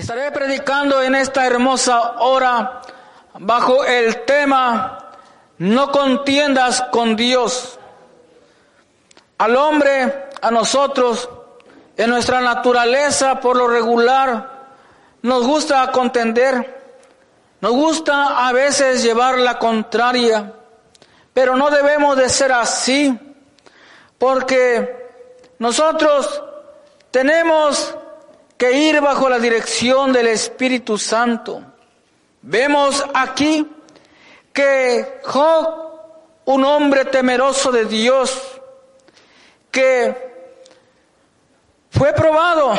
Estaré predicando en esta hermosa hora bajo el tema No contiendas con Dios. Al hombre, a nosotros, en nuestra naturaleza, por lo regular, nos gusta contender, nos gusta a veces llevar la contraria, pero no debemos de ser así, porque nosotros tenemos que ir bajo la dirección del Espíritu Santo. Vemos aquí que Job, un hombre temeroso de Dios, que fue probado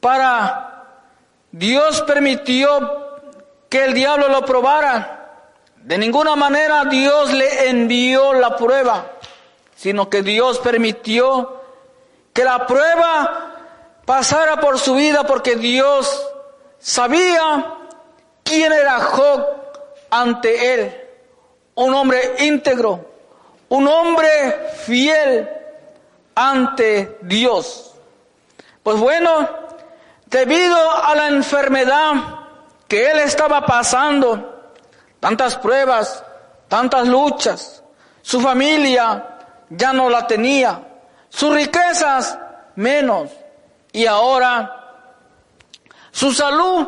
para Dios permitió que el diablo lo probara. De ninguna manera Dios le envió la prueba, sino que Dios permitió que la prueba pasara por su vida porque Dios sabía quién era Job ante él. Un hombre íntegro, un hombre fiel ante Dios. Pues bueno, debido a la enfermedad que él estaba pasando, tantas pruebas, tantas luchas, su familia ya no la tenía, sus riquezas menos. Y ahora su salud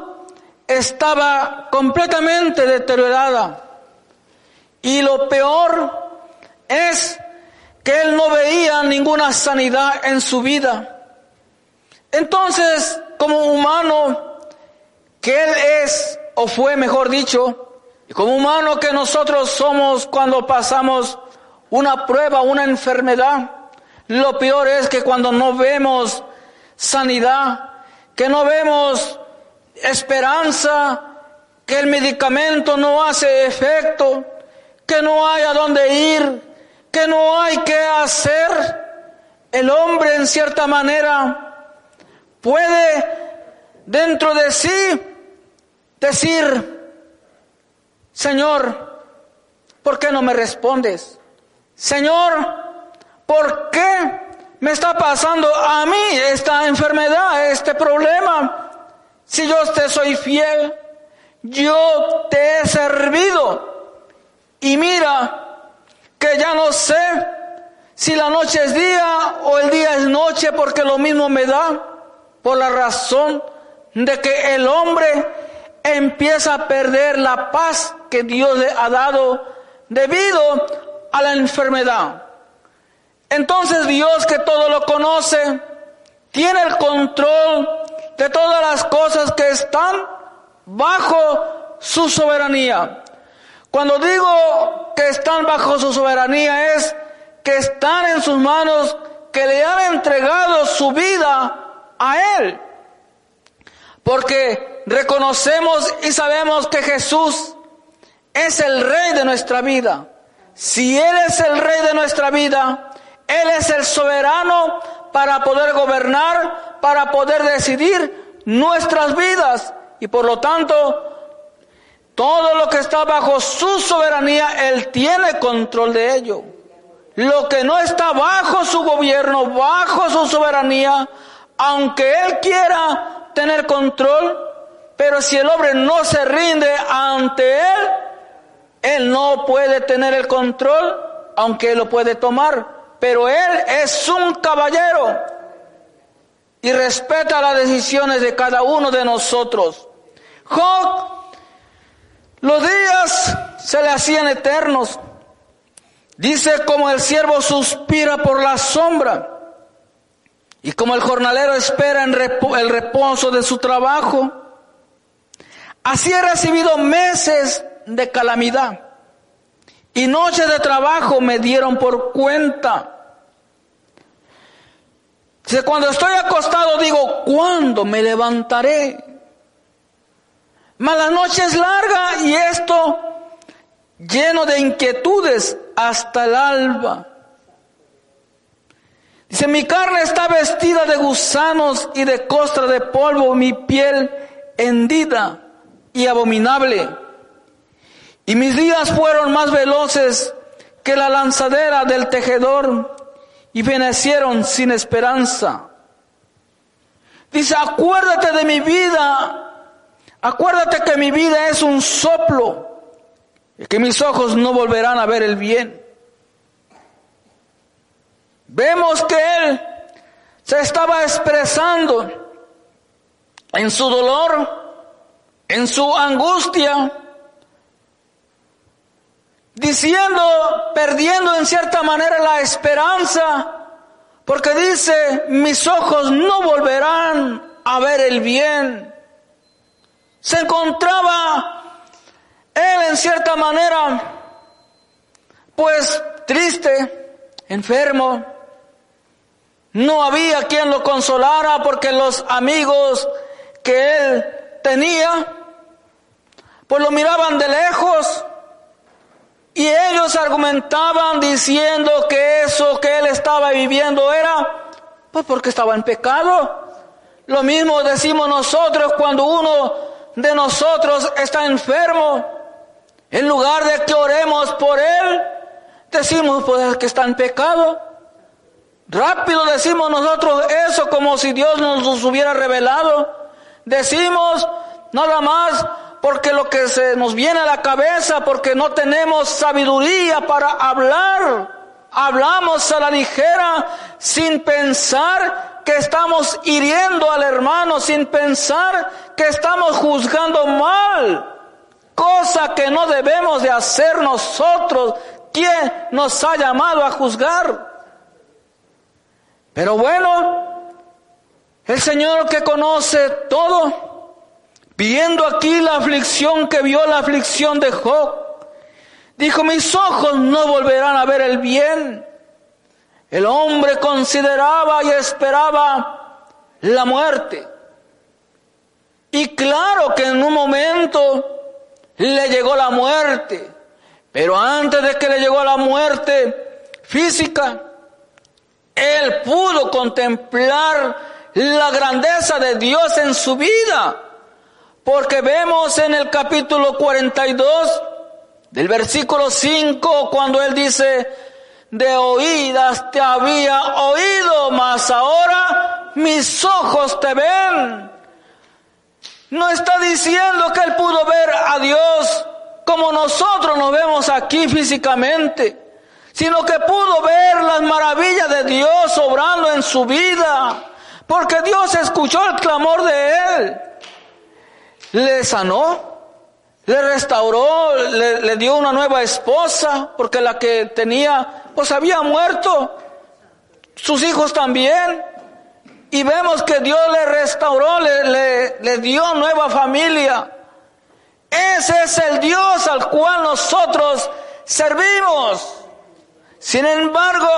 estaba completamente deteriorada. Y lo peor es que él no veía ninguna sanidad en su vida. Entonces, como humano que él es, o fue mejor dicho, como humano que nosotros somos cuando pasamos una prueba, una enfermedad, lo peor es que cuando no vemos sanidad, que no vemos esperanza, que el medicamento no hace efecto, que no hay a dónde ir, que no hay que hacer. El hombre en cierta manera puede dentro de sí decir, Señor, ¿por qué no me respondes? Señor, ¿por qué me está pasando a mí esta enfermedad, este problema. Si yo te soy fiel, yo te he servido. Y mira que ya no sé si la noche es día o el día es noche porque lo mismo me da por la razón de que el hombre empieza a perder la paz que Dios le ha dado debido a la enfermedad. Entonces Dios que todo lo conoce, tiene el control de todas las cosas que están bajo su soberanía. Cuando digo que están bajo su soberanía es que están en sus manos, que le han entregado su vida a Él. Porque reconocemos y sabemos que Jesús es el rey de nuestra vida. Si Él es el rey de nuestra vida, él es el soberano para poder gobernar, para poder decidir nuestras vidas. Y por lo tanto, todo lo que está bajo su soberanía, Él tiene control de ello. Lo que no está bajo su gobierno, bajo su soberanía, aunque Él quiera tener control, pero si el hombre no se rinde ante Él, Él no puede tener el control, aunque Él lo puede tomar pero él es un caballero y respeta las decisiones de cada uno de nosotros. Job, los días se le hacían eternos. Dice como el siervo suspira por la sombra y como el jornalero espera en el reposo de su trabajo. Así he recibido meses de calamidad y noches de trabajo me dieron por cuenta. Cuando estoy acostado digo, ¿cuándo me levantaré? Mas la noche es larga y esto lleno de inquietudes hasta el alba. Dice, mi carne está vestida de gusanos y de costra de polvo, mi piel hendida y abominable. Y mis días fueron más veloces que la lanzadera del tejedor y fenecieron sin esperanza. Dice, acuérdate de mi vida, acuérdate que mi vida es un soplo y que mis ojos no volverán a ver el bien. Vemos que él se estaba expresando en su dolor, en su angustia, diciendo, perdiendo en cierta manera la esperanza, porque dice, mis ojos no volverán a ver el bien. Se encontraba él en cierta manera, pues triste, enfermo. No había quien lo consolara porque los amigos que él tenía, pues lo miraban de lejos y ellos argumentaban diciendo que eso que él estaba viviendo era, pues porque estaba en pecado. Lo mismo decimos nosotros cuando uno de nosotros está enfermo. En lugar de que oremos por él, decimos pues que está en pecado. Rápido decimos nosotros eso como si Dios nos hubiera revelado. Decimos nada más porque lo que se nos viene a la cabeza, porque no tenemos sabiduría para hablar. Hablamos a la ligera sin pensar que estamos hiriendo al hermano, sin pensar que estamos juzgando mal. Cosa que no debemos de hacer nosotros. ¿Quién nos ha llamado a juzgar? Pero bueno, el Señor que conoce todo, Viendo aquí la aflicción que vio la aflicción de Job, dijo, mis ojos no volverán a ver el bien. El hombre consideraba y esperaba la muerte. Y claro que en un momento le llegó la muerte, pero antes de que le llegó la muerte física, él pudo contemplar la grandeza de Dios en su vida. Porque vemos en el capítulo 42 del versículo 5 cuando él dice, de oídas te había oído, mas ahora mis ojos te ven. No está diciendo que él pudo ver a Dios como nosotros nos vemos aquí físicamente, sino que pudo ver las maravillas de Dios obrando en su vida, porque Dios escuchó el clamor de él le sanó, le restauró, le, dio una nueva esposa, porque la que tenía, pues había muerto, sus hijos también. Y vemos que Dios le restauró, le, le dio nueva familia. Ese es el Dios al cual nosotros servimos. Sin embargo,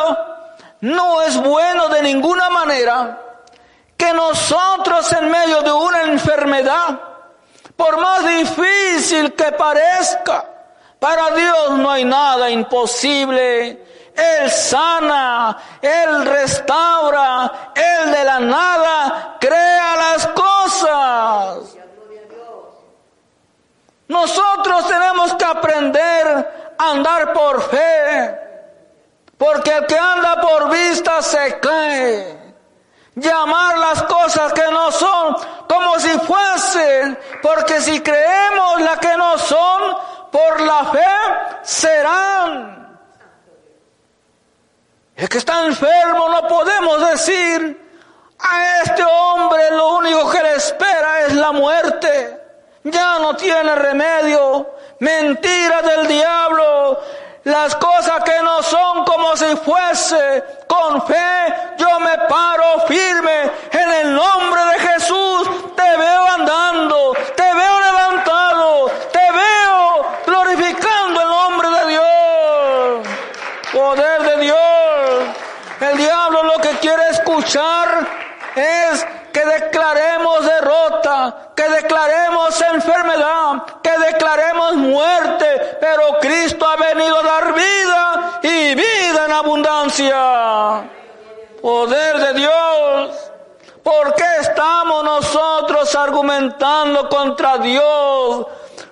no es bueno de ninguna manera que nosotros en medio de una enfermedad, por más difícil que parezca, para Dios no hay nada imposible. Él sana, Él restaura, Él de la nada crea las cosas. Nosotros tenemos que aprender a andar por fe, porque el que anda por vista se cae llamar las cosas que no son como si fuesen, porque si creemos las que no son, por la fe serán. El que está enfermo no podemos decir, a este hombre lo único que le espera es la muerte. Ya no tiene remedio. Mentira del diablo las cosas que no son como si fuese. Con fe yo me paro firme en el nombre de Jesús. Te veo andando, te veo levantado, te veo glorificando el nombre de Dios. Poder de Dios. El diablo lo que quiere escuchar es que declaremos derrota, que declaremos enfermedad, que declaremos muerte, pero Cristo ha venido a dar vida y vida en abundancia. Poder de Dios. ¿Por qué estamos nosotros argumentando contra Dios?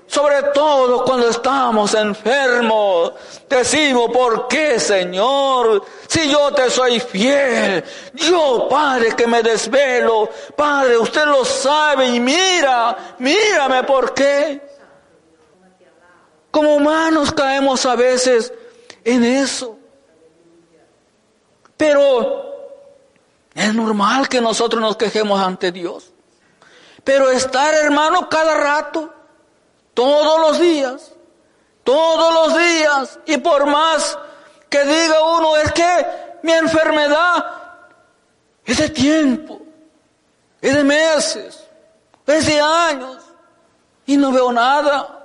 Sobre todo cuando estamos enfermos. Decimos, ¿por qué, Señor? Si yo te soy fiel. Yo, Padre, que me desvelo. Padre, usted lo sabe y mira, mírame, ¿por qué? Como humanos caemos a veces en eso. Pero es normal que nosotros nos quejemos ante Dios. Pero estar, hermano, cada rato todos los días, todos los días, y por más que diga uno, es que mi enfermedad es de tiempo, es de meses, es de años, y no veo nada.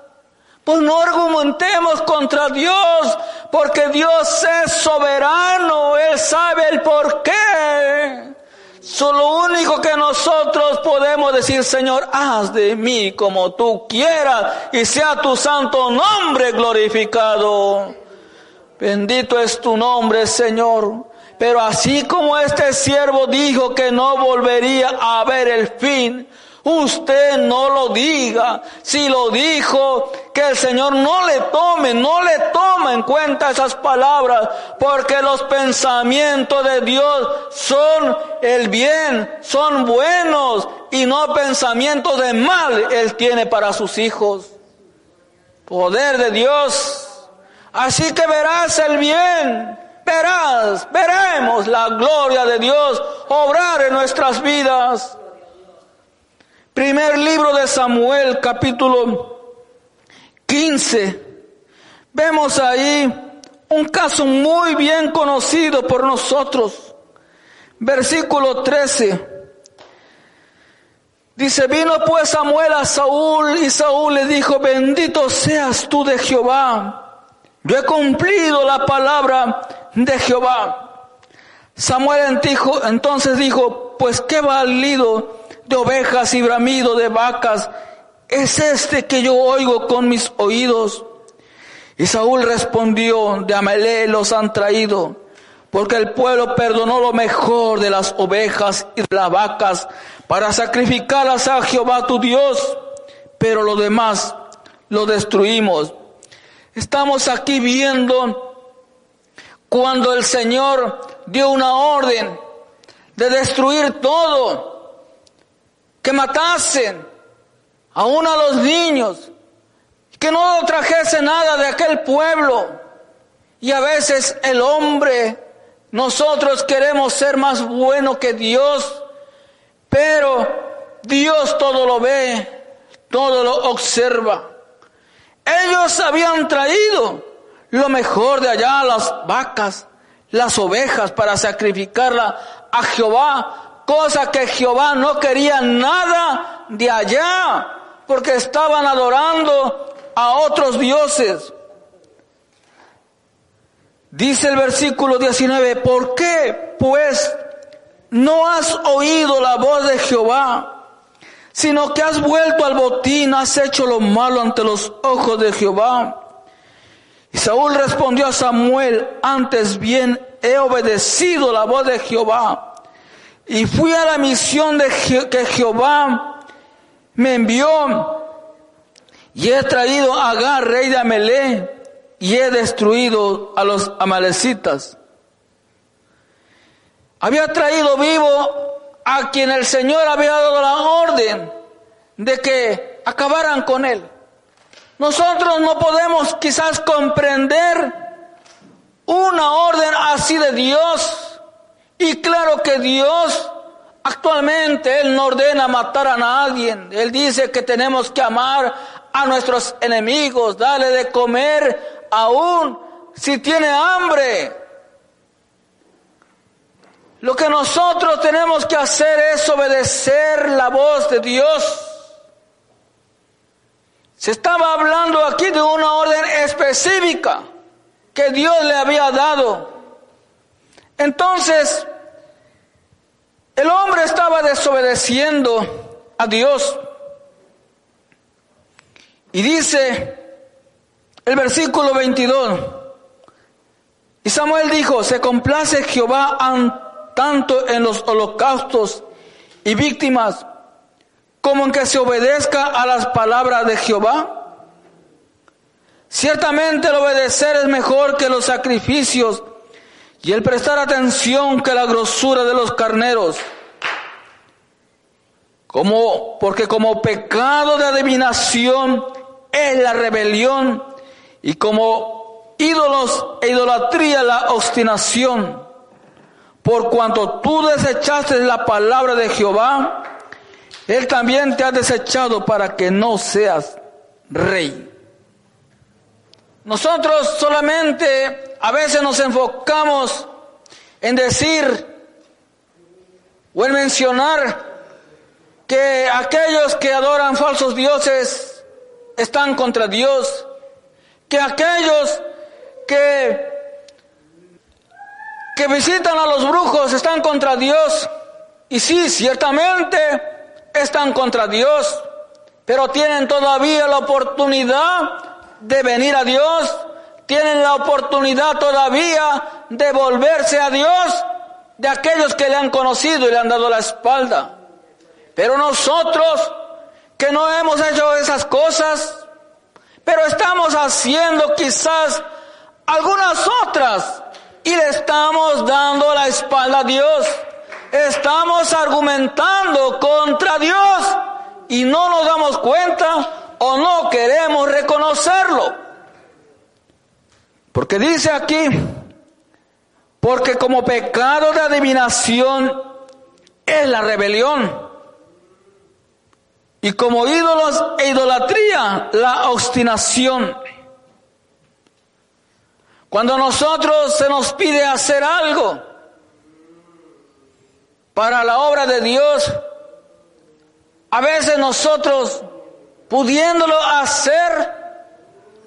Pues no argumentemos contra Dios, porque Dios es soberano, Él sabe el por qué. Solo único que nosotros podemos decir, Señor, haz de mí como tú quieras y sea tu santo nombre glorificado. Bendito es tu nombre, Señor. Pero así como este siervo dijo que no volvería a ver el fin, Usted no lo diga. Si lo dijo, que el Señor no le tome, no le toma en cuenta esas palabras, porque los pensamientos de Dios son el bien, son buenos y no pensamientos de mal Él tiene para sus hijos. Poder de Dios. Así que verás el bien, verás, veremos la gloria de Dios obrar en nuestras vidas. Primer libro de Samuel, capítulo 15. Vemos ahí un caso muy bien conocido por nosotros. Versículo 13. Dice, vino pues Samuel a Saúl y Saúl le dijo, bendito seas tú de Jehová. Yo he cumplido la palabra de Jehová. Samuel entonces dijo, pues qué valido de ovejas y bramido de vacas es este que yo oigo con mis oídos. Y Saúl respondió, de Amelé los han traído, porque el pueblo perdonó lo mejor de las ovejas y de las vacas para sacrificarlas a Jehová tu Dios, pero lo demás lo destruimos. Estamos aquí viendo cuando el Señor dio una orden de destruir todo que matasen aún a los niños, que no trajese nada de aquel pueblo. Y a veces el hombre, nosotros queremos ser más bueno que Dios, pero Dios todo lo ve, todo lo observa. Ellos habían traído lo mejor de allá, las vacas, las ovejas, para sacrificarla a Jehová, cosa que Jehová no quería nada de allá, porque estaban adorando a otros dioses. Dice el versículo 19, ¿por qué pues no has oído la voz de Jehová? sino que has vuelto al botín, has hecho lo malo ante los ojos de Jehová. Y Saúl respondió a Samuel, antes bien he obedecido la voz de Jehová y fui a la misión de que Jehová me envió. Y he traído a Agar, rey de Amelé, y he destruido a los amalecitas. Había traído vivo a quien el Señor había dado la orden de que acabaran con él. Nosotros no podemos quizás comprender una orden así de Dios y claro que Dios actualmente Él no ordena matar a nadie. Él dice que tenemos que amar a nuestros enemigos, darle de comer aún si tiene hambre. Lo que nosotros tenemos que hacer es obedecer la voz de Dios. Se estaba hablando aquí de una orden específica que Dios le había dado. Entonces, el hombre estaba desobedeciendo a Dios. Y dice el versículo 22, y Samuel dijo, se complace Jehová tanto en los holocaustos y víctimas como en que se obedezca a las palabras de Jehová. Ciertamente el obedecer es mejor que los sacrificios y el prestar atención que la grosura de los carneros. Como, porque como pecado de adivinación es la rebelión y como ídolos e idolatría la obstinación. Por cuanto tú desechaste la palabra de Jehová, Él también te ha desechado para que no seas rey. Nosotros solamente a veces nos enfocamos en decir o en mencionar que aquellos que adoran falsos dioses están contra Dios, que aquellos que que visitan a los brujos están contra Dios. Y sí, ciertamente están contra Dios, pero tienen todavía la oportunidad de venir a Dios, tienen la oportunidad todavía de volverse a Dios de aquellos que le han conocido y le han dado la espalda. Pero nosotros que no hemos hecho esas cosas, pero estamos haciendo quizás algunas otras y le estamos dando la espalda a Dios. Estamos argumentando contra Dios y no nos damos cuenta o no queremos reconocerlo. Porque dice aquí, porque como pecado de adivinación es la rebelión. Y como ídolos e idolatría, la obstinación. Cuando a nosotros se nos pide hacer algo para la obra de Dios, a veces nosotros, pudiéndolo hacer,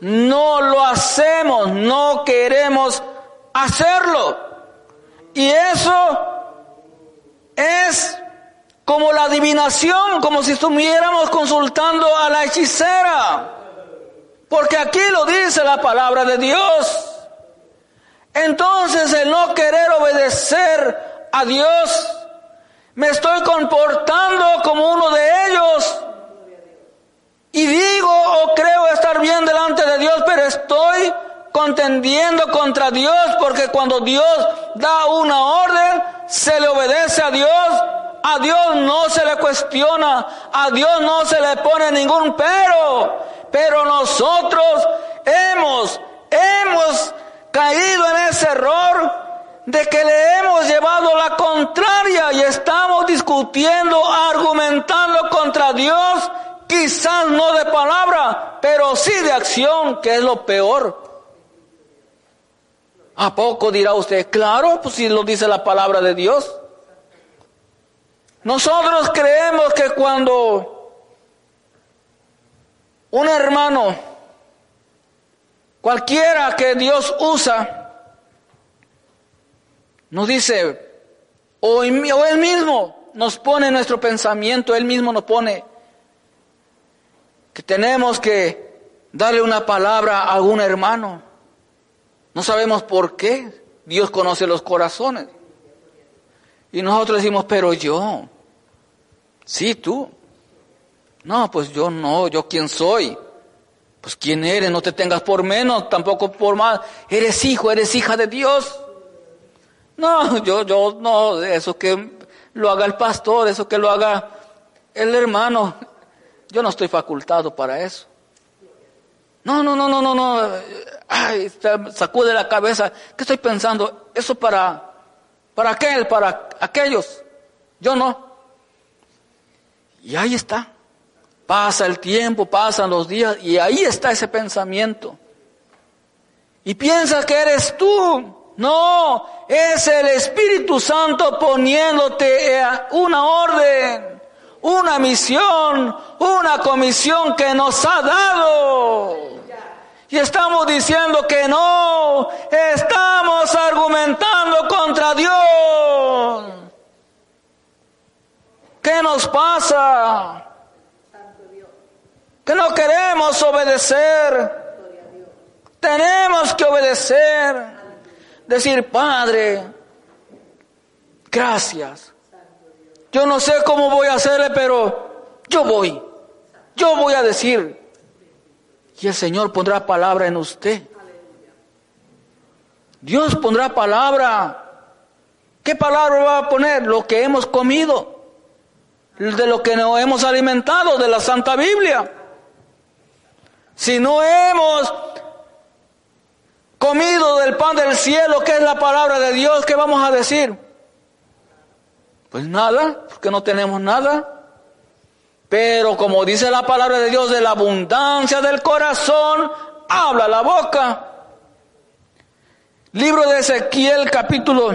no lo hacemos, no queremos hacerlo. Y eso es como la adivinación, como si estuviéramos consultando a la hechicera. Porque aquí lo dice la palabra de Dios. Entonces el no querer obedecer a Dios, me estoy comportando como uno de ellos. Y digo o creo estar bien delante de Dios, pero estoy contendiendo contra Dios porque cuando Dios da una orden, se le obedece a Dios. A Dios no se le cuestiona, a Dios no se le pone ningún pero. Pero nosotros hemos, hemos caído en ese error de que le hemos llevado la contraria y estamos discutiendo, argumentando contra Dios, quizás no de palabra, pero sí de acción, que es lo peor. ¿A poco dirá usted? Claro, pues si lo dice la palabra de Dios. Nosotros creemos que cuando un hermano Cualquiera que Dios usa, nos dice, o, Él mismo nos pone nuestro pensamiento, Él mismo nos pone que tenemos que darle una palabra a algún hermano. No sabemos por qué. Dios conoce los corazones. Y nosotros decimos, pero yo, sí, tú. No, pues yo no, yo quién soy. Pues quién eres, no te tengas por menos, tampoco por más. Eres hijo, eres hija de Dios. No, yo, yo, no, eso que lo haga el pastor, eso que lo haga el hermano. Yo no estoy facultado para eso. No, no, no, no, no, no. Ay, sacude la cabeza. ¿Qué estoy pensando? Eso para, para aquel, para aquellos. Yo no. Y ahí está. Pasa el tiempo, pasan los días y ahí está ese pensamiento. Y piensa que eres tú. No, es el Espíritu Santo poniéndote una orden, una misión, una comisión que nos ha dado. Y estamos diciendo que no, estamos argumentando contra Dios. ¿Qué nos pasa? que no queremos obedecer. Tenemos que obedecer. Decir, Padre, gracias. Yo no sé cómo voy a hacerle, pero yo voy. Yo voy a decir. Y el Señor pondrá palabra en usted. Dios pondrá palabra. ¿Qué palabra va a poner? Lo que hemos comido, de lo que nos hemos alimentado, de la Santa Biblia. Si no hemos comido del pan del cielo, que es la palabra de Dios, ¿qué vamos a decir? Pues nada, porque no tenemos nada. Pero como dice la palabra de Dios, de la abundancia del corazón, habla la boca. Libro de Ezequiel capítulo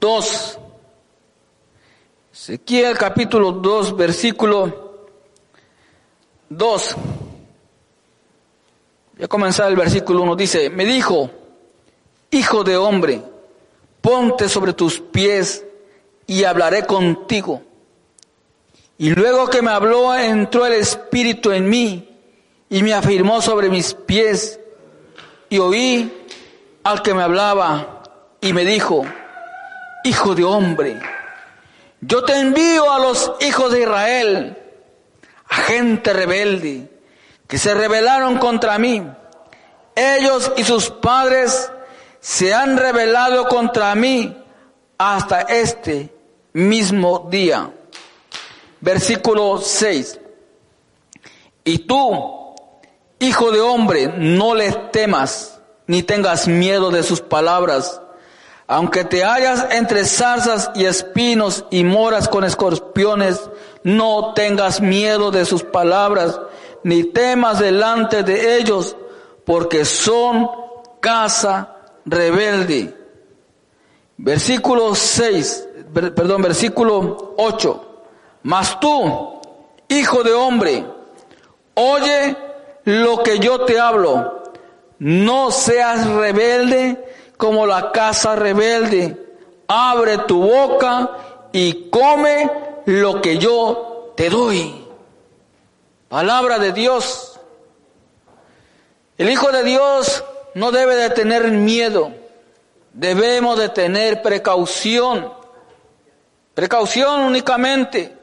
2. Ezequiel capítulo 2, versículo 2. Voy a comenzar el versículo 1. Dice, me dijo, hijo de hombre, ponte sobre tus pies y hablaré contigo. Y luego que me habló, entró el Espíritu en mí y me afirmó sobre mis pies. Y oí al que me hablaba y me dijo, hijo de hombre, yo te envío a los hijos de Israel, a gente rebelde que se rebelaron contra mí. Ellos y sus padres se han rebelado contra mí hasta este mismo día. Versículo 6. Y tú, hijo de hombre, no les temas, ni tengas miedo de sus palabras. Aunque te hallas entre zarzas y espinos y moras con escorpiones, no tengas miedo de sus palabras ni temas delante de ellos, porque son casa rebelde. Versículo 6, perdón, versículo 8. Mas tú, hijo de hombre, oye lo que yo te hablo. No seas rebelde como la casa rebelde. Abre tu boca y come lo que yo te doy. Palabra de Dios. El Hijo de Dios no debe de tener miedo. Debemos de tener precaución. Precaución únicamente.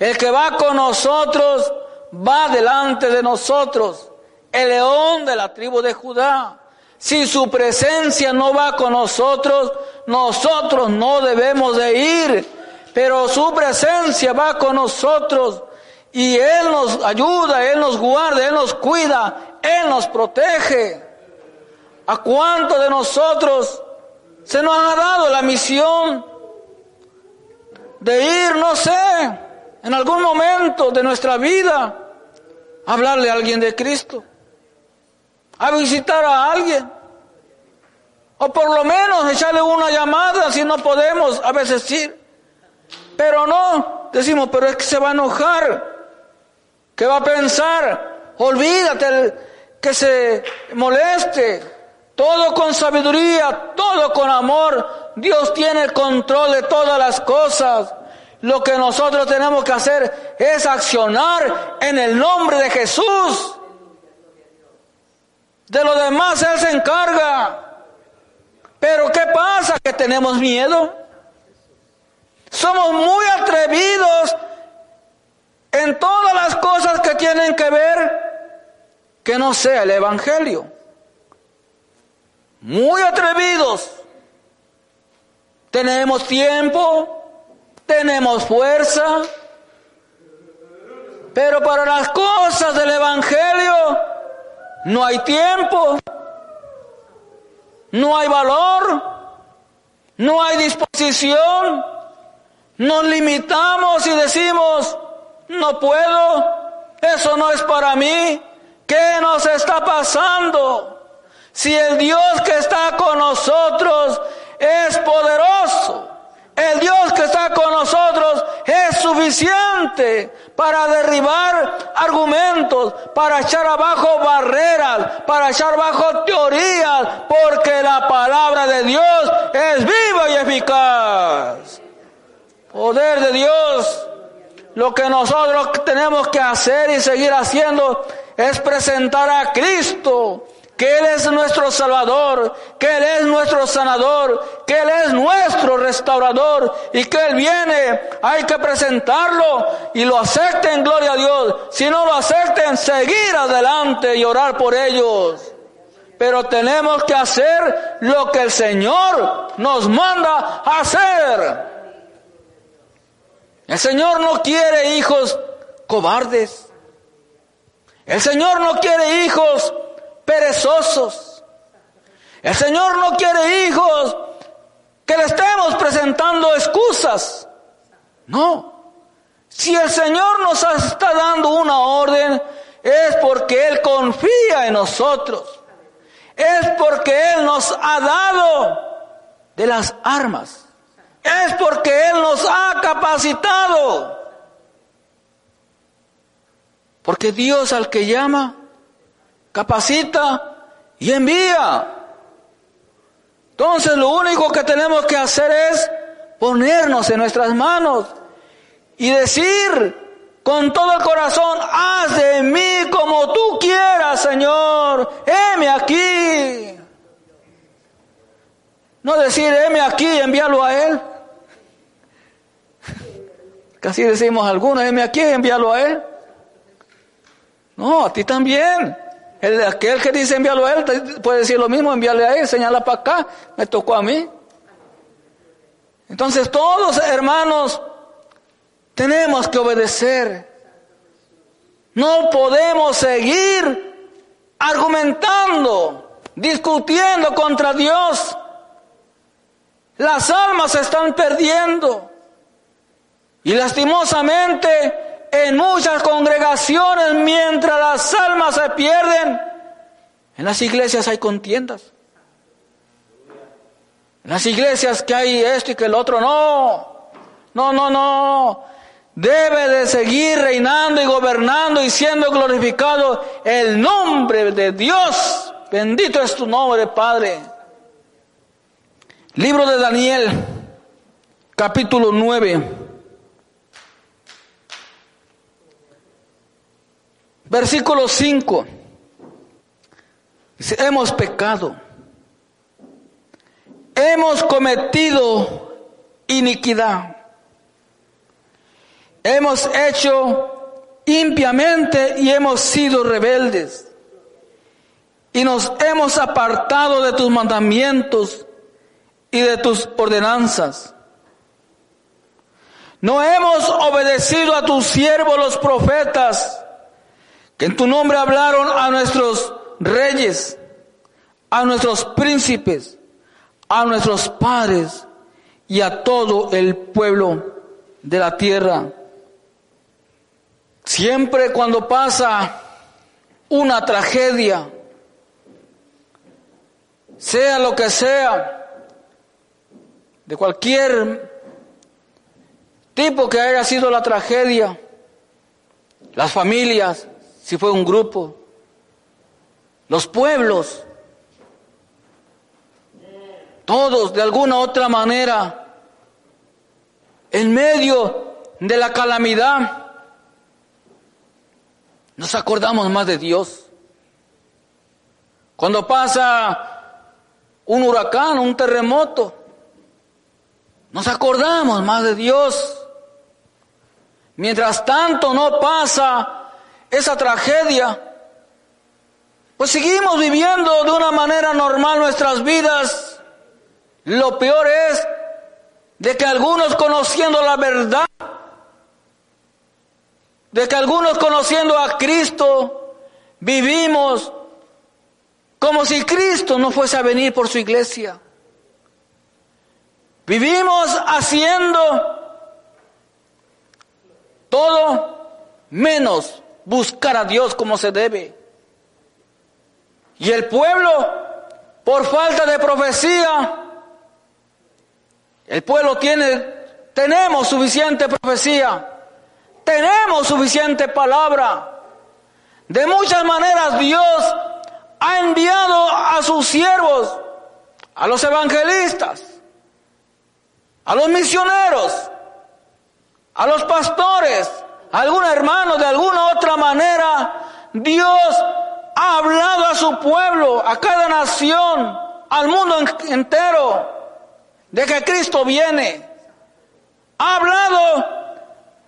El que va con nosotros va delante de nosotros. El león de la tribu de Judá. Si su presencia no va con nosotros, nosotros no debemos de ir. Pero su presencia va con nosotros. Y Él nos ayuda, Él nos guarda, Él nos cuida, Él nos protege. ¿A cuánto de nosotros se nos ha dado la misión de ir, no sé, en algún momento de nuestra vida, a hablarle a alguien de Cristo, a visitar a alguien, o por lo menos echarle una llamada si no podemos a veces ir? Pero no, decimos, pero es que se va a enojar. ¿Qué va a pensar? Olvídate que se moleste. Todo con sabiduría, todo con amor. Dios tiene el control de todas las cosas. Lo que nosotros tenemos que hacer es accionar en el nombre de Jesús. De lo demás Él se encarga. Pero ¿qué pasa? Que tenemos miedo. Somos muy atrevidos en todas las cosas que tienen que ver que no sea el Evangelio. Muy atrevidos. Tenemos tiempo, tenemos fuerza, pero para las cosas del Evangelio no hay tiempo, no hay valor, no hay disposición. Nos limitamos y decimos, no puedo, eso no es para mí. ¿Qué nos está pasando? Si el Dios que está con nosotros es poderoso, el Dios que está con nosotros es suficiente para derribar argumentos, para echar abajo barreras, para echar abajo teorías, porque la palabra de Dios es viva y eficaz. Poder de Dios lo que nosotros tenemos que hacer y seguir haciendo es presentar a Cristo que Él es nuestro Salvador, que Él es nuestro sanador, que Él es nuestro restaurador y que Él viene, hay que presentarlo y lo acepten, gloria a Dios. Si no lo acepten, seguir adelante y orar por ellos. Pero tenemos que hacer lo que el Señor nos manda hacer. El Señor no quiere hijos cobardes. El Señor no quiere hijos perezosos. El Señor no quiere hijos que le estemos presentando excusas. No. Si el Señor nos está dando una orden, es porque Él confía en nosotros. Es porque Él nos ha dado de las armas. Es porque Él nos ha capacitado. Porque Dios al que llama, capacita y envía. Entonces lo único que tenemos que hacer es ponernos en nuestras manos y decir con todo el corazón, haz de mí como tú quieras, Señor, heme aquí. No decir, heme aquí envíalo a Él. Casi decimos algunos, heme aquí envíalo a Él. No, a ti también. El, aquel que dice envíalo a él puede decir lo mismo, envíale a él, señala para acá, me tocó a mí. Entonces todos hermanos tenemos que obedecer. No podemos seguir argumentando, discutiendo contra Dios. Las almas se están perdiendo. Y lastimosamente en muchas congregaciones, mientras las almas se pierden, en las iglesias hay contiendas. En las iglesias que hay esto y que el otro no. No, no, no. Debe de seguir reinando y gobernando y siendo glorificado el nombre de Dios. Bendito es tu nombre, Padre. Libro de Daniel, capítulo 9. Versículo 5. Dice, hemos pecado. Hemos cometido iniquidad. Hemos hecho impiamente y hemos sido rebeldes. Y nos hemos apartado de tus mandamientos y de tus ordenanzas. No hemos obedecido a tus siervos los profetas que en tu nombre hablaron a nuestros reyes, a nuestros príncipes, a nuestros padres y a todo el pueblo de la tierra. Siempre cuando pasa una tragedia, sea lo que sea, de cualquier tipo que haya sido la tragedia, las familias, si fue un grupo, los pueblos, todos de alguna otra manera, en medio de la calamidad, nos acordamos más de Dios. Cuando pasa un huracán, un terremoto, nos acordamos más de Dios. Mientras tanto no pasa esa tragedia, pues seguimos viviendo de una manera normal nuestras vidas. Lo peor es de que algunos conociendo la verdad, de que algunos conociendo a Cristo, vivimos como si Cristo no fuese a venir por su iglesia. Vivimos haciendo todo menos buscar a Dios como se debe. Y el pueblo, por falta de profecía, el pueblo tiene, tenemos suficiente profecía, tenemos suficiente palabra. De muchas maneras Dios ha enviado a sus siervos, a los evangelistas, a los misioneros, a los pastores, algún hermano de alguna otra manera, Dios ha hablado a su pueblo, a cada nación, al mundo entero, de que Cristo viene. Ha hablado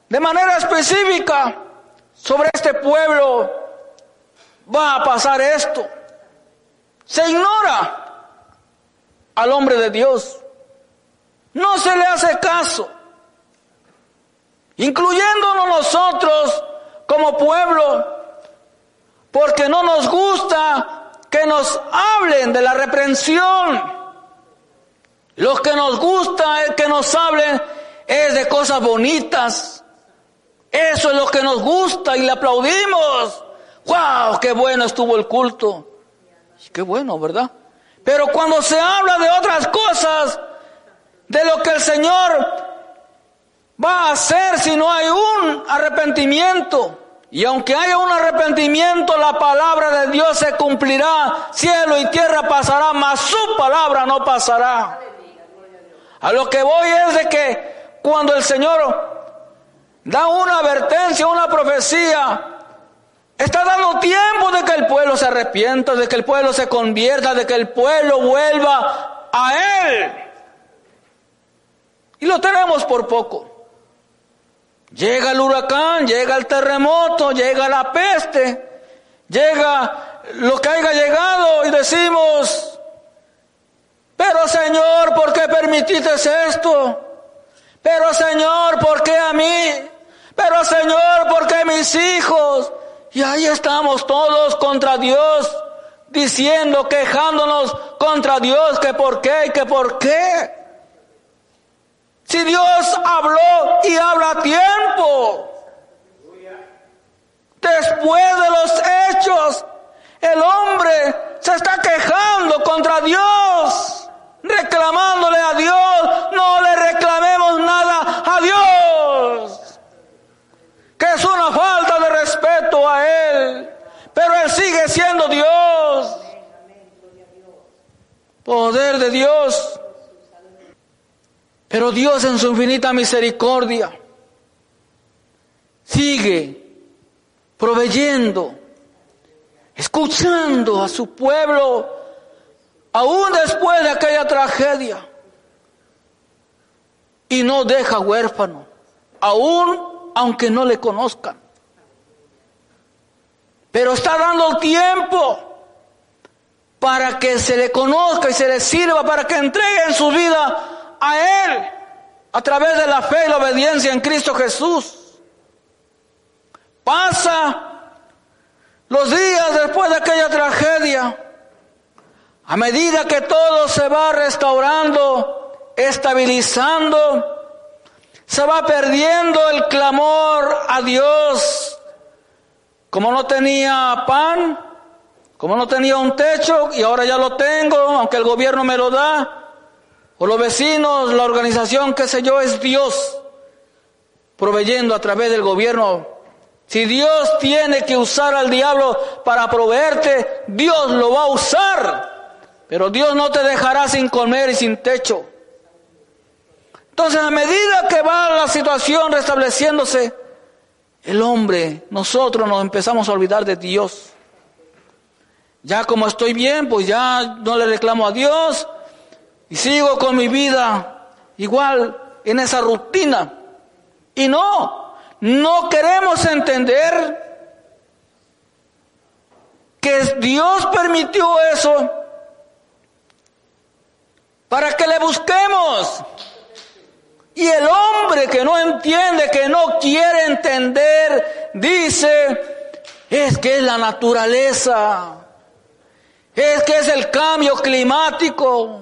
de manera específica sobre este pueblo. Va a pasar esto. Se ignora al hombre de Dios. No se le hace caso. Incluyéndonos nosotros como pueblo. Porque no nos gusta que nos hablen de la reprensión. Lo que nos gusta que nos hablen es de cosas bonitas. Eso es lo que nos gusta y le aplaudimos. ¡Wow! ¡Qué bueno estuvo el culto! Qué bueno, ¿verdad? Pero cuando se habla de otras cosas, de lo que el Señor va a hacer si no hay un arrepentimiento, y aunque haya un arrepentimiento, la palabra de Dios se cumplirá, cielo y tierra pasará, mas su palabra no pasará. A lo que voy es de que cuando el Señor da una advertencia, una profecía, Está dando tiempo de que el pueblo se arrepienta, de que el pueblo se convierta, de que el pueblo vuelva a Él. Y lo tenemos por poco. Llega el huracán, llega el terremoto, llega la peste, llega lo que haya llegado y decimos, pero Señor, ¿por qué permitiste esto? Pero Señor, ¿por qué a mí? Pero Señor, ¿por qué mis hijos? Y ahí estamos todos contra Dios, diciendo, quejándonos contra Dios, que por qué y que por qué. Si Dios habló y habla a tiempo. Después de los hechos, el hombre se está quejando contra Dios, reclamándole a Dios, no le reclamemos nada a Dios que es una falta de respeto a Él, pero Él sigue siendo Dios. Poder de Dios. Pero Dios en su infinita misericordia sigue proveyendo, escuchando a su pueblo, aún después de aquella tragedia. Y no deja huérfano, aún aunque no le conozcan. Pero está dando tiempo para que se le conozca y se le sirva, para que entreguen su vida a Él a través de la fe y la obediencia en Cristo Jesús. Pasa los días después de aquella tragedia, a medida que todo se va restaurando, estabilizando, se va perdiendo el clamor a Dios. Como no tenía pan, como no tenía un techo y ahora ya lo tengo, aunque el gobierno me lo da, o los vecinos, la organización, qué sé yo, es Dios proveyendo a través del gobierno. Si Dios tiene que usar al diablo para proveerte, Dios lo va a usar. Pero Dios no te dejará sin comer y sin techo. Entonces, a medida que va la situación restableciéndose, el hombre, nosotros nos empezamos a olvidar de Dios. Ya como estoy bien, pues ya no le reclamo a Dios y sigo con mi vida igual en esa rutina. Y no, no queremos entender que Dios permitió eso para que le busquemos. Y el hombre que no entiende, que no quiere entender, dice, es que es la naturaleza, es que es el cambio climático,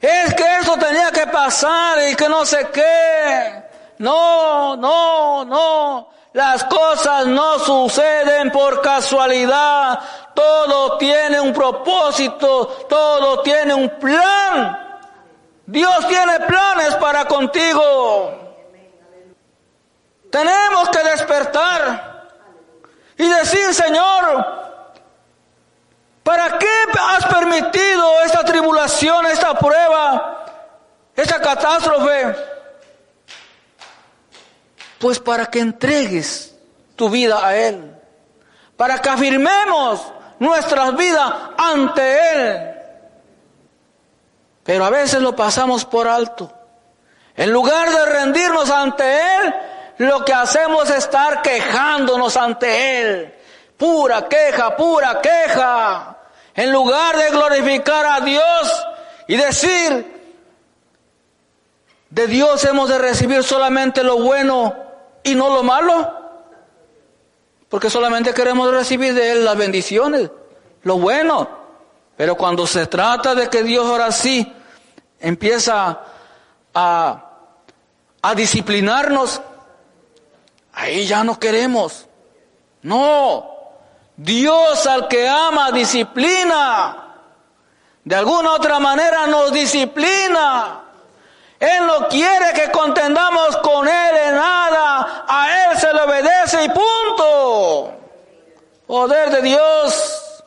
es que eso tenía que pasar y que no sé qué. No, no, no. Las cosas no suceden por casualidad. Todo tiene un propósito, todo tiene un plan. Dios tiene planes para contigo. Tenemos que despertar y decir, Señor, ¿para qué has permitido esta tribulación, esta prueba, esta catástrofe? Pues para que entregues tu vida a Él, para que afirmemos nuestras vidas ante Él. Pero a veces lo pasamos por alto. En lugar de rendirnos ante Él, lo que hacemos es estar quejándonos ante Él. Pura queja, pura queja. En lugar de glorificar a Dios y decir, de Dios hemos de recibir solamente lo bueno y no lo malo. Porque solamente queremos recibir de Él las bendiciones, lo bueno. Pero cuando se trata de que Dios ahora sí empieza a, a disciplinarnos, ahí ya no queremos. No, Dios al que ama disciplina. De alguna otra manera nos disciplina. Él no quiere que contendamos con Él en nada. A Él se le obedece y punto. Poder de Dios.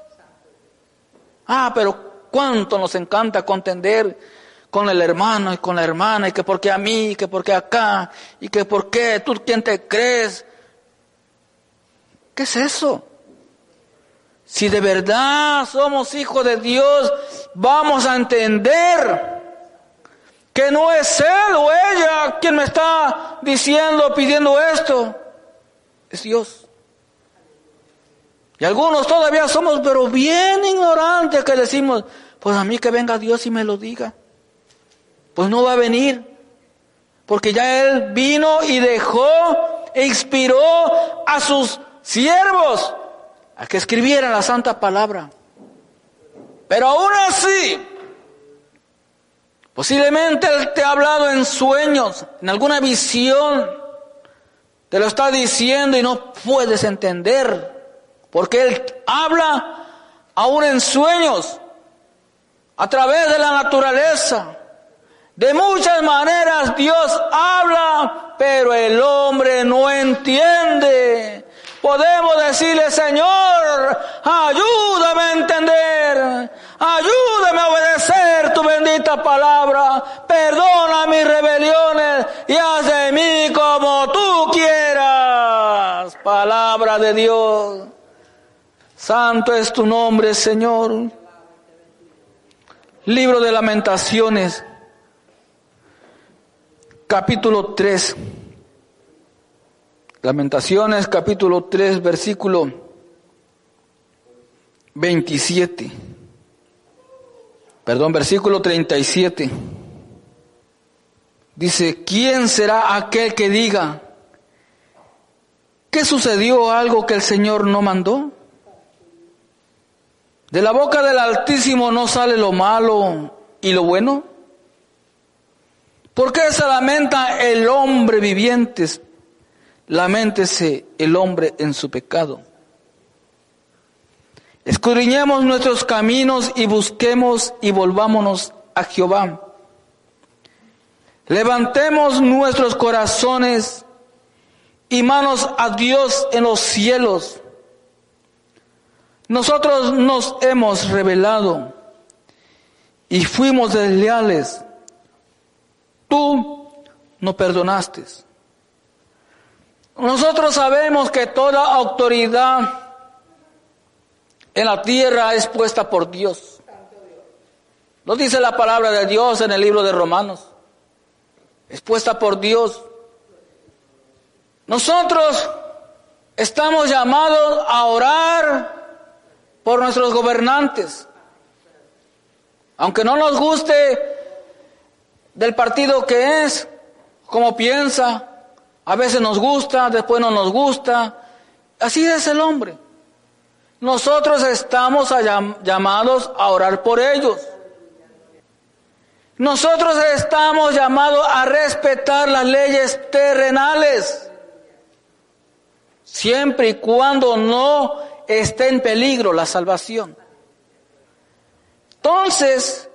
Ah, pero cuánto nos encanta contender con el hermano y con la hermana, y que porque a mí, y que porque acá, y que por qué, tú quién te crees. ¿Qué es eso? Si de verdad somos hijos de Dios, vamos a entender que no es él o ella quien me está diciendo, pidiendo esto, es Dios. Y algunos todavía somos, pero bien ignorantes, que decimos, pues a mí que venga Dios y me lo diga. Pues no va a venir, porque ya Él vino y dejó e inspiró a sus siervos a que escribieran la santa palabra. Pero aún así, Posiblemente Él te ha hablado en sueños, en alguna visión. Te lo está diciendo y no puedes entender. Porque Él habla aún en sueños, a través de la naturaleza. De muchas maneras Dios habla, pero el hombre no entiende. Podemos decirle, Señor, ayúdame a entender, ayúdame a obedecer tu bendita palabra, perdona mis rebeliones y haz de mí como tú quieras. Palabra de Dios. Santo es tu nombre, Señor. Libro de lamentaciones, capítulo 3. Lamentaciones capítulo 3 versículo 27. Perdón, versículo 37. Dice, ¿quién será aquel que diga, ¿qué sucedió algo que el Señor no mandó? De la boca del Altísimo no sale lo malo y lo bueno. ¿Por qué se lamenta el hombre viviente? Lamentese el hombre en su pecado. Escudriñemos nuestros caminos y busquemos y volvámonos a Jehová. Levantemos nuestros corazones y manos a Dios en los cielos. Nosotros nos hemos revelado y fuimos desleales. Tú no perdonaste. Nosotros sabemos que toda autoridad en la tierra es puesta por Dios. Lo dice la palabra de Dios en el libro de Romanos. Es puesta por Dios. Nosotros estamos llamados a orar por nuestros gobernantes. Aunque no nos guste del partido que es, como piensa, a veces nos gusta, después no nos gusta. Así es el hombre. Nosotros estamos llamados a orar por ellos. Nosotros estamos llamados a respetar las leyes terrenales, siempre y cuando no esté en peligro la salvación. Entonces,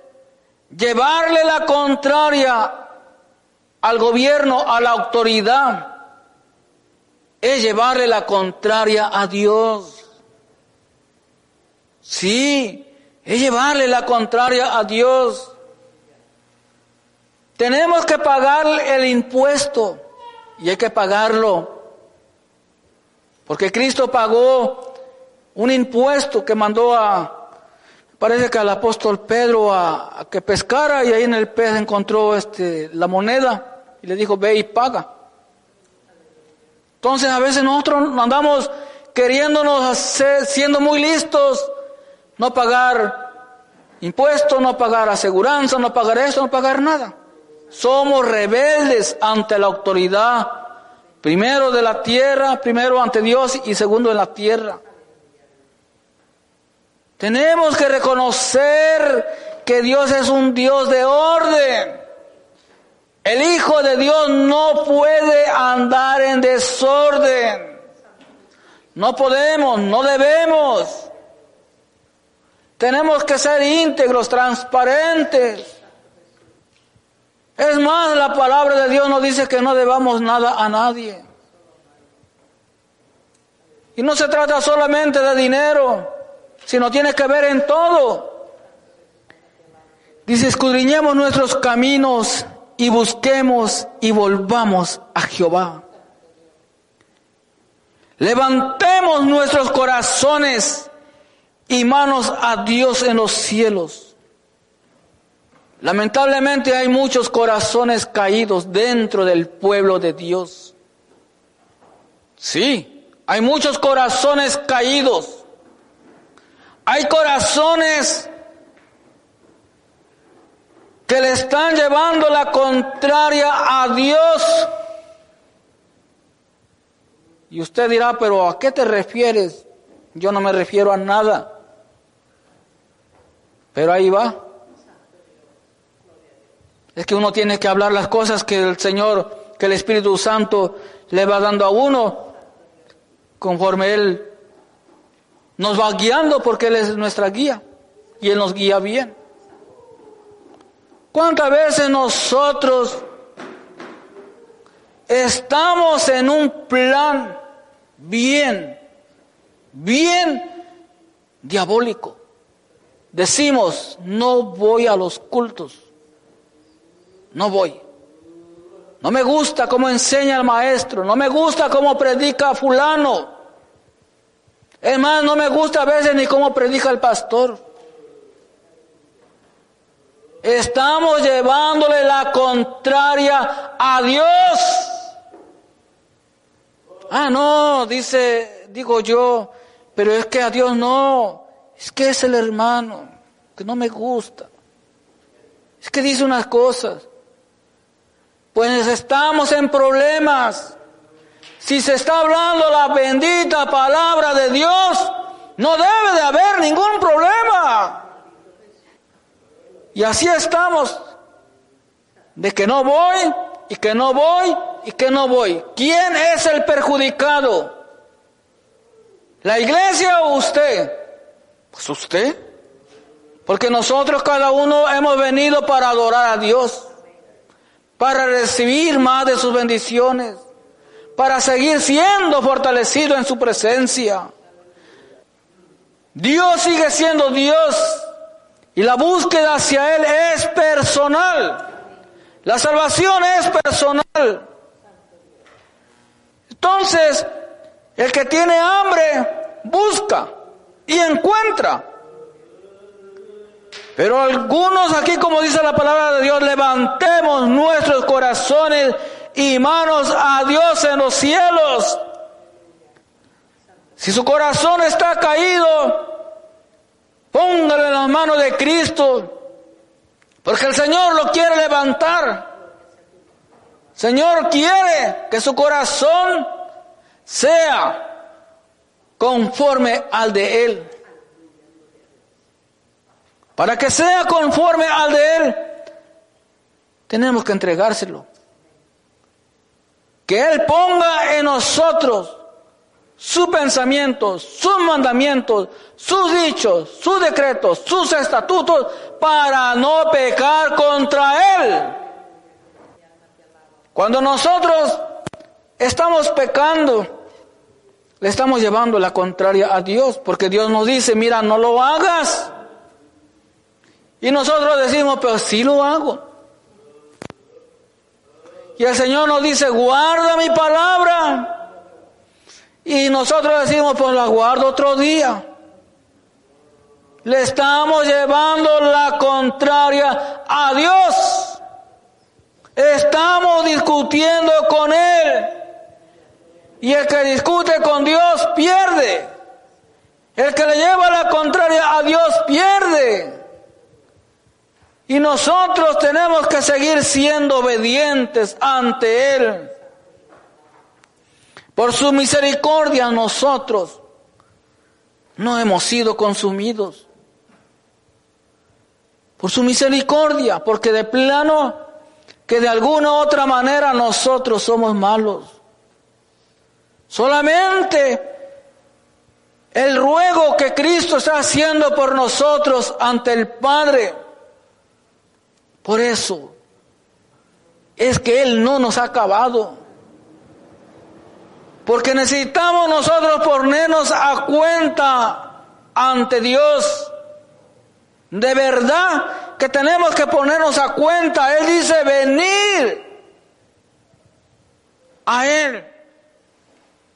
llevarle la contraria al gobierno, a la autoridad, es llevarle la contraria a Dios. Sí, es llevarle la contraria a Dios. Tenemos que pagar el impuesto y hay que pagarlo. Porque Cristo pagó un impuesto que mandó a, parece que al apóstol Pedro a, que pescara y ahí en el pez encontró este, la moneda y le dijo, ve y paga. Entonces a veces nosotros andamos queriéndonos hacer, siendo muy listos, no pagar impuestos, no pagar aseguranza, no pagar esto, no pagar nada. Somos rebeldes ante la autoridad, primero de la tierra, primero ante Dios y segundo en la tierra. Tenemos que reconocer que Dios es un Dios de orden. El Hijo de Dios no puede andar en desorden. No podemos, no debemos. Tenemos que ser íntegros, transparentes. Es más, la palabra de Dios nos dice que no debamos nada a nadie. Y no se trata solamente de dinero, sino tiene que ver en todo. Dice, escudriñemos nuestros caminos y busquemos y volvamos a Jehová. Levantemos nuestros corazones y manos a Dios en los cielos. Lamentablemente hay muchos corazones caídos dentro del pueblo de Dios. Sí, hay muchos corazones caídos. Hay corazones que le están llevando la contraria a Dios. Y usted dirá, pero ¿a qué te refieres? Yo no me refiero a nada. Pero ahí va. Es que uno tiene que hablar las cosas que el Señor, que el Espíritu Santo le va dando a uno conforme Él nos va guiando porque Él es nuestra guía y Él nos guía bien. ¿Cuántas veces nosotros estamos en un plan bien, bien diabólico? Decimos, no voy a los cultos, no voy. No me gusta cómo enseña el maestro, no me gusta cómo predica fulano. Es más, no me gusta a veces ni cómo predica el pastor. Estamos llevándole la contraria a Dios. Ah, no, dice, digo yo, pero es que a Dios no, es que es el hermano, que no me gusta. Es que dice unas cosas. Pues estamos en problemas. Si se está hablando la bendita palabra de Dios, no debe de haber ningún problema. Y así estamos, de que no voy y que no voy y que no voy. ¿Quién es el perjudicado? ¿La iglesia o usted? Pues usted. Porque nosotros cada uno hemos venido para adorar a Dios, para recibir más de sus bendiciones, para seguir siendo fortalecido en su presencia. Dios sigue siendo Dios y la búsqueda hacia Él es personal. La salvación es personal. Entonces, el que tiene hambre busca y encuentra. Pero algunos aquí, como dice la palabra de Dios, levantemos nuestros corazones y manos a Dios en los cielos. Si su corazón está caído, Póngale en las manos de Cristo, porque el Señor lo quiere levantar. Señor quiere que su corazón sea conforme al de Él. Para que sea conforme al de Él, tenemos que entregárselo. Que Él ponga en nosotros sus pensamientos, sus mandamientos, sus dichos, sus decretos, sus estatutos, para no pecar contra Él. Cuando nosotros estamos pecando, le estamos llevando la contraria a Dios, porque Dios nos dice, mira, no lo hagas. Y nosotros decimos, pero sí lo hago. Y el Señor nos dice, guarda mi palabra Y nosotros decimos, pues la guardo otro día. Le estamos llevando la contraria a Dios. Estamos discutiendo con Él. Y el que discute con Dios pierde. El que le lleva la contraria a Dios pierde. Y nosotros tenemos que seguir siendo obedientes ante Él. Por su misericordia nosotros no hemos sido consumidos. Por su misericordia, porque de plano que de alguna u otra manera nosotros somos malos. Solamente el ruego que Cristo está haciendo por nosotros ante el Padre. Por eso es que Él no nos ha acabado. Porque necesitamos nosotros ponernos a cuenta ante Dios. De verdad que tenemos que ponernos a cuenta. Él dice venir a Él.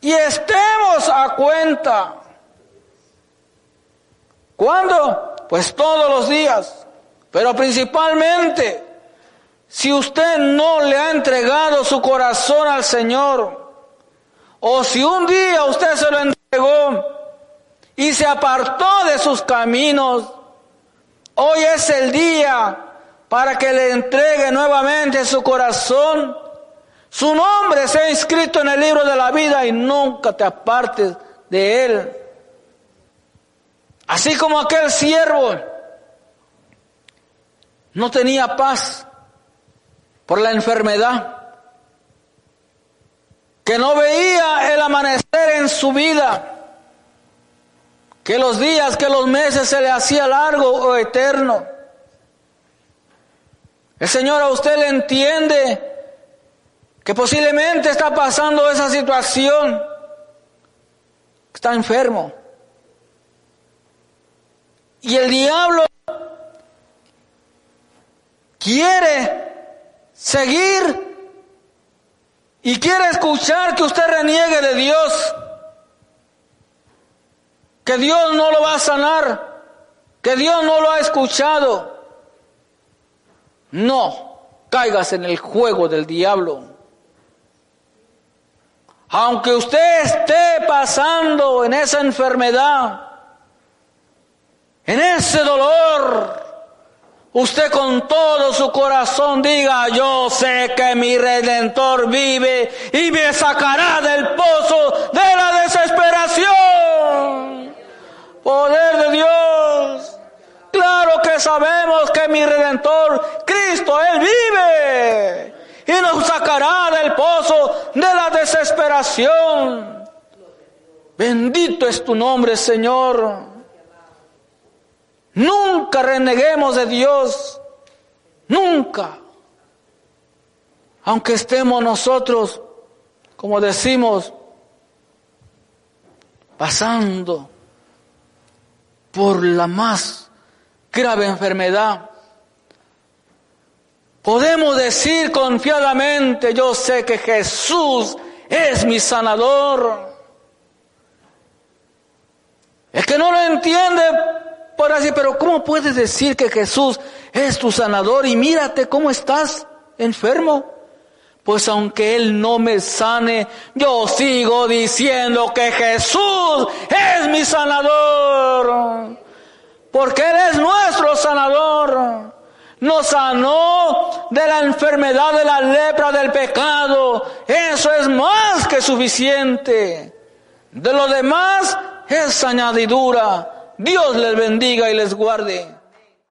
Y estemos a cuenta. ¿Cuándo? Pues todos los días. Pero principalmente, si usted no le ha entregado su corazón al Señor, o si un día usted se lo entregó y se apartó de sus caminos, hoy es el día para que le entregue nuevamente su corazón. Su nombre se ha inscrito en el libro de la vida y nunca te apartes de él. Así como aquel siervo no tenía paz por la enfermedad, que no veía el amanecer en su vida, que los días, que los meses se le hacía largo o eterno. El Señor a usted le entiende que posiblemente está pasando esa situación, está enfermo. Y el diablo quiere seguir y quiere escuchar que usted reniegue de Dios, que Dios no lo va a sanar, que Dios no lo ha escuchado. No caigas en el juego del diablo. Aunque usted esté pasando en esa enfermedad, en ese dolor, usted con todo su corazón diga, yo sé que mi redentor vive y me sacará del pozo de la desesperación. Poder de Dios. Claro que sabemos que mi redentor, Cristo, Él vive y nos sacará del pozo de la desesperación. Bendito es tu nombre, Señor. Nunca reneguemos de Dios. Nunca. Aunque estemos nosotros, como decimos, pasando por la más grave enfermedad. Podemos decir confiadamente, yo sé que Jesús es mi sanador. El que no lo entiende por así, pero ¿cómo puedes decir que Jesús es tu sanador y mírate cómo estás enfermo? Pues aunque Él no me sane, yo sigo diciendo que Jesús es mi sanador. Porque Él es nuestro sanador. Nos sanó de la enfermedad de la lepra del pecado. Eso es más que suficiente. De lo demás es añadidura. Dios les bendiga y les guarde.